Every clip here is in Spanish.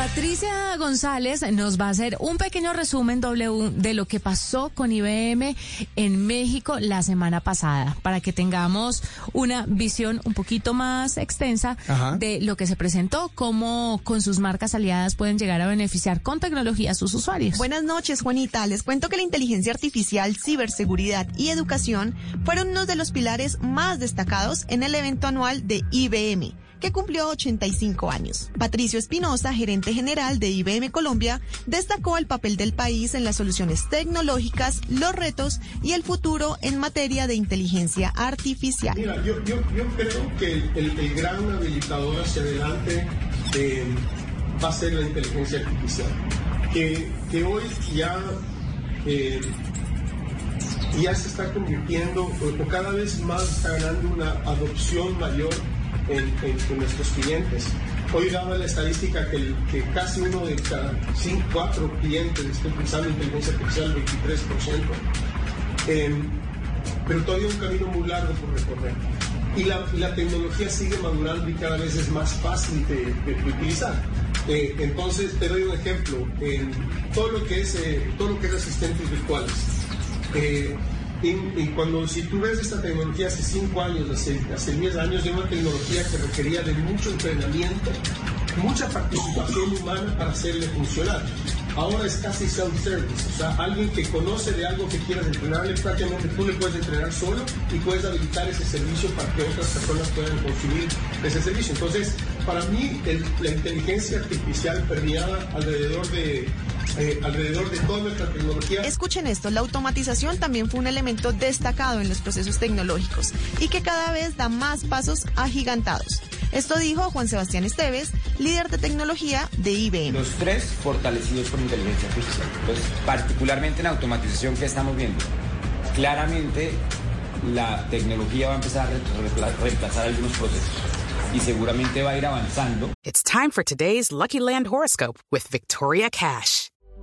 Patricia González nos va a hacer un pequeño resumen W de lo que pasó con IBM en México la semana pasada, para que tengamos una visión un poquito más extensa Ajá. de lo que se presentó, cómo con sus marcas aliadas pueden llegar a beneficiar con tecnología a sus usuarios. Buenas noches, Juanita. Les cuento que la inteligencia artificial, ciberseguridad y educación fueron unos de los pilares más destacados en el evento anual de IBM que cumplió 85 años. Patricio Espinosa, gerente general de IBM Colombia, destacó el papel del país en las soluciones tecnológicas, los retos y el futuro en materia de inteligencia artificial. Mira, yo, yo, yo creo que el, gran habilitador hacia adelante eh, va a ser la inteligencia artificial, que, que hoy ya... Eh, ya se está convirtiendo, o cada vez más está ganando una adopción mayor en, en, en, nuestros clientes. Hoy daba la estadística que, que, casi uno de cada cinco, cuatro clientes está utilizando inteligencia artificial, 23%. Eh, pero todavía un camino muy largo por recorrer. Y la, la, tecnología sigue madurando y cada vez es más fácil de, de, utilizar. Eh, entonces, te doy un ejemplo. Eh, todo, lo que es, todo lo que es asistentes virtuales. Y, y, cuando si tú ves esta tecnología hace 5 años, hace, hace 10 años, era una tecnología que requería de mucho entrenamiento, mucha participación humana para hacerle funcionar. Ahora es casi self-service, o sea, alguien que conoce de algo que quieras entrenarle, prácticamente tú le puedes entrenar solo y puedes habilitar ese servicio para que otras personas puedan consumir ese servicio. Entonces, para mí, el, la inteligencia artificial permeada alrededor de eh, alrededor de toda nuestra tecnología. Escuchen esto, la automatización también fue un elemento destacado en los procesos tecnológicos y que cada vez da más pasos agigantados. Esto dijo Juan Sebastián Esteves, líder de tecnología de IBM. Los tres fortalecidos por inteligencia artificial. Entonces, particularmente en automatización que estamos viendo, claramente la tecnología va a empezar a reemplazar algunos procesos y seguramente va a ir avanzando. It's time for today's Lucky Land horoscope with Victoria Cash.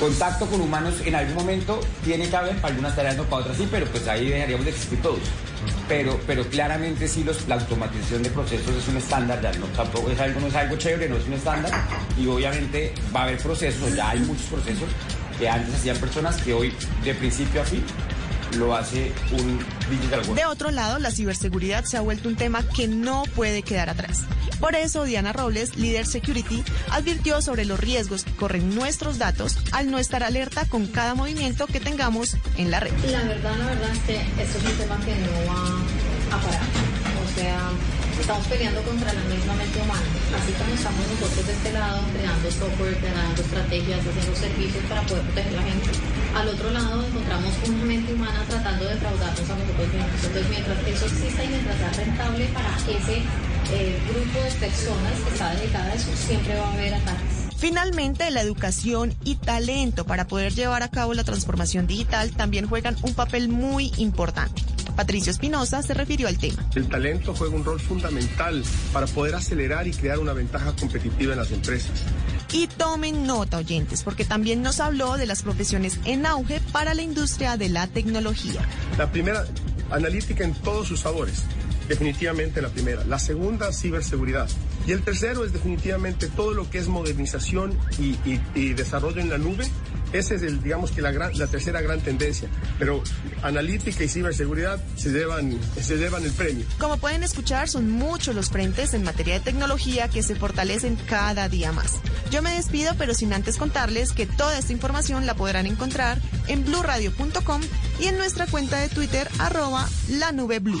Contacto con humanos en algún momento tiene que haber, para algunas tareas no, para otras sí, pero pues ahí dejaríamos de existir todos. Pero, pero claramente sí la automatización de procesos es un estándar, ya no, tampoco es algo, no es algo chévere, no es un estándar. Y obviamente va a haber procesos, ya hay muchos procesos que antes hacían personas que hoy de principio a fin lo hace un digital world. De otro lado, la ciberseguridad se ha vuelto un tema que no puede quedar atrás. Por eso, Diana Robles, líder security, advirtió sobre los riesgos que corren nuestros datos al no estar alerta con cada movimiento que tengamos en la red. La verdad, la verdad es que esto es un tema que no va a parar. O sea, estamos peleando contra la misma mente humana. Así como estamos nosotros de este lado creando software, creando estrategias, haciendo servicios para poder proteger a la gente. Al otro lado encontramos una mente humana tratando de fraudarnos a nosotros mismos. Entonces, mientras eso exista y mientras sea rentable para ese eh, grupo de personas que está dedicada a eso, siempre va a haber ataques. Finalmente, la educación y talento para poder llevar a cabo la transformación digital también juegan un papel muy importante. Patricio Espinosa se refirió al tema. El talento juega un rol fundamental para poder acelerar y crear una ventaja competitiva en las empresas. Y tomen nota, oyentes, porque también nos habló de las profesiones en auge para la industria de la tecnología. La primera, analítica en todos sus sabores. Definitivamente la primera. La segunda, ciberseguridad. Y el tercero es definitivamente todo lo que es modernización y, desarrollo en la nube Esa es, el, digamos, que la, gran, la tercera gran tendencia. Pero analítica y ciberseguridad se llevan, se llevan el premio. Como pueden escuchar, son muchos los frentes en materia de tecnología que se fortalecen cada día más. Yo me despido, pero sin antes contarles que toda esta información la podrán encontrar en blurradio.com y en nuestra cuenta de Twitter, arroba la nube blue.